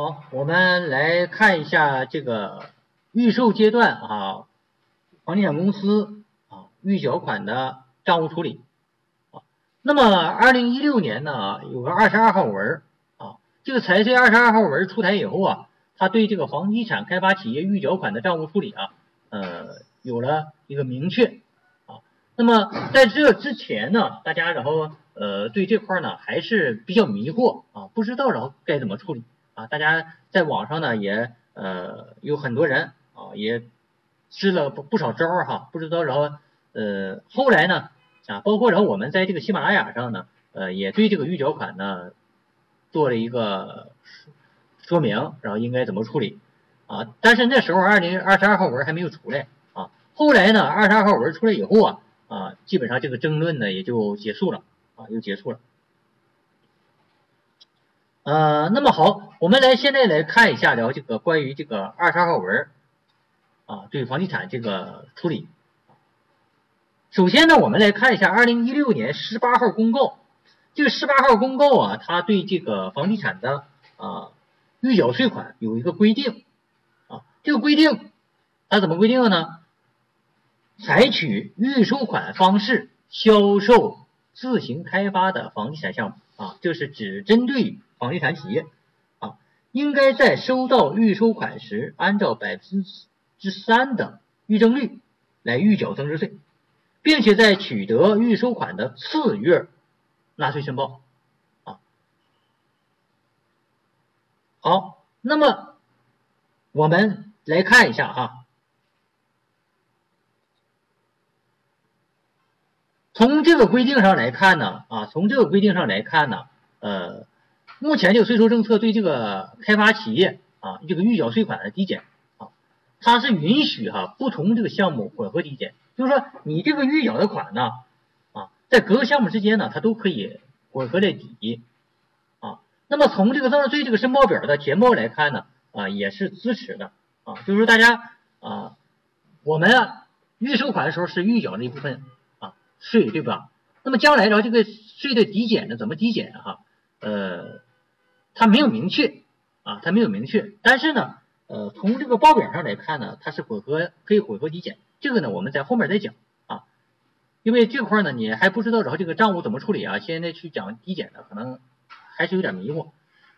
好，我们来看一下这个预售阶段啊，房地产公司啊预缴款的账务处理啊。那么二零一六年呢，有个二十二号文啊，这个财税二十二号文出台以后啊，它对这个房地产开发企业预缴款的账务处理啊，呃，有了一个明确啊。那么在这之前呢，大家然后呃对这块呢还是比较迷惑啊，不知道然后该怎么处理。啊，大家在网上呢也呃有很多人啊也支了不不少招儿哈，不知道然后呃后来呢啊包括然后我们在这个喜马拉雅上呢呃也对这个预缴款呢做了一个说明，然后应该怎么处理啊？但是那时候二零二十二号文还没有出来啊，后来呢二十二号文出来以后啊啊基本上这个争论呢也就结束了啊又结束了。呃，那么好，我们来现在来看一下聊这个关于这个二十二号文啊，对房地产这个处理。首先呢，我们来看一下二零一六年十八号公告，这个十八号公告啊，它对这个房地产的啊预缴税款有一个规定啊，这个规定它怎么规定的呢？采取预收款方式销售自行开发的房地产项目啊，这是只针对。房地产企业啊，应该在收到预收款时，按照百分之三的预征率来预缴增值税，并且在取得预收款的次月纳税申报啊。好，那么我们来看一下哈，从这个规定上来看呢，啊，从这个规定上来看呢，呃。目前这个税收政策对这个开发企业啊，这个预缴税款的抵减啊，它是允许哈不同这个项目混合抵减，就是说你这个预缴的款呢啊，在各个项目之间呢，它都可以混合的抵啊。那么从这个增值税这个申报表的填报来看呢啊，也是支持的啊，就是说大家啊，我们啊预收款的时候是预缴了一部分啊税对吧？那么将来呢这个税的抵减呢怎么抵减哈？呃。它没有明确啊，它没有明确，但是呢，呃，从这个报表上来看呢，它是混合可以混合抵减，这个呢我们在后面再讲啊，因为这块呢你还不知道然后这个账务怎么处理啊，现在去讲抵减的可能还是有点迷糊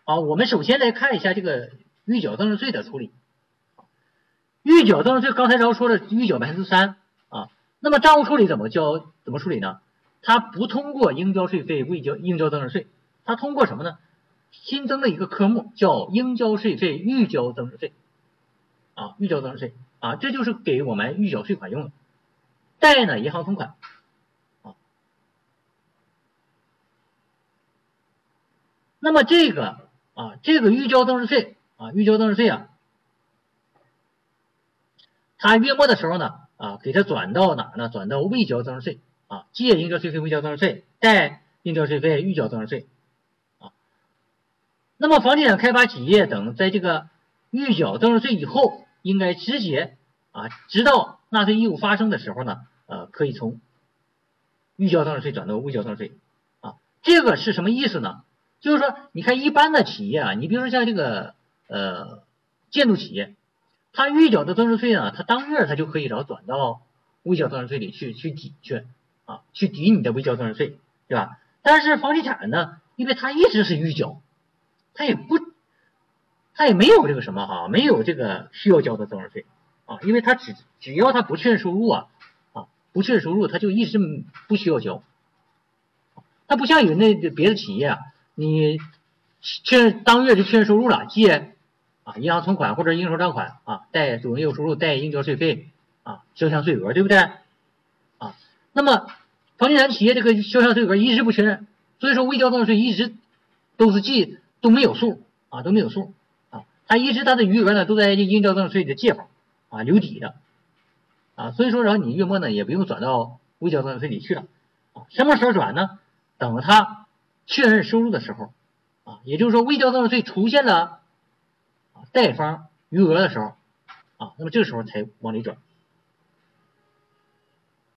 啊。我们首先来看一下这个预缴增值税的处理，预缴增值税刚才然后说的预缴百分之三啊，那么账务处理怎么交怎么处理呢？它不通过应交税费未交应交增值税，它通过什么呢？新增的一个科目叫应交税费预交增值税，啊，预交增值税啊，这就是给我们预缴税款用的。贷呢，银行存款，啊，那么这个啊，这个预交增值税啊，预交增值税啊，它月末的时候呢，啊，给它转到哪呢？转到未交增值税啊，借应交税费未交增值税，贷应交税费预交增值税。那么，房地产开发企业等在这个预缴增值税以后，应该直接啊，直到纳税义务发生的时候呢，呃，可以从预交增值税转到未交增值税啊。这个是什么意思呢？就是说，你看一般的企业啊，你比如说像这个呃建筑企业，它预缴的增值税呢，它当月它就可以然后转到未交增值税里去去抵去啊，去抵你的未交增值税，对吧？但是房地产呢，因为它一直是预缴。他也不，他也没有这个什么哈，没有这个需要交的增值税啊，因为他只只要他不确认收入啊啊，不确认收入他就一直不需要交。他不像有那别的企业啊，你确认当月就确认收入了，借啊银行存款或者应收账款啊，贷主营业务收入，贷应交税费啊，销项税额，对不对啊？那么房地产企业这个销项税额一直不确认，所以说未交增值税一直都是记。都没有数啊，都没有数啊，他一直他的余额呢都在应交增值税的借口啊留底的啊，所以说然后你月末呢也不用转到未交增值税里去了啊，什么时候转呢？等他确认收入的时候啊，也就是说未交增值税出现了啊贷方余额的时候啊，那么这个时候才往里转。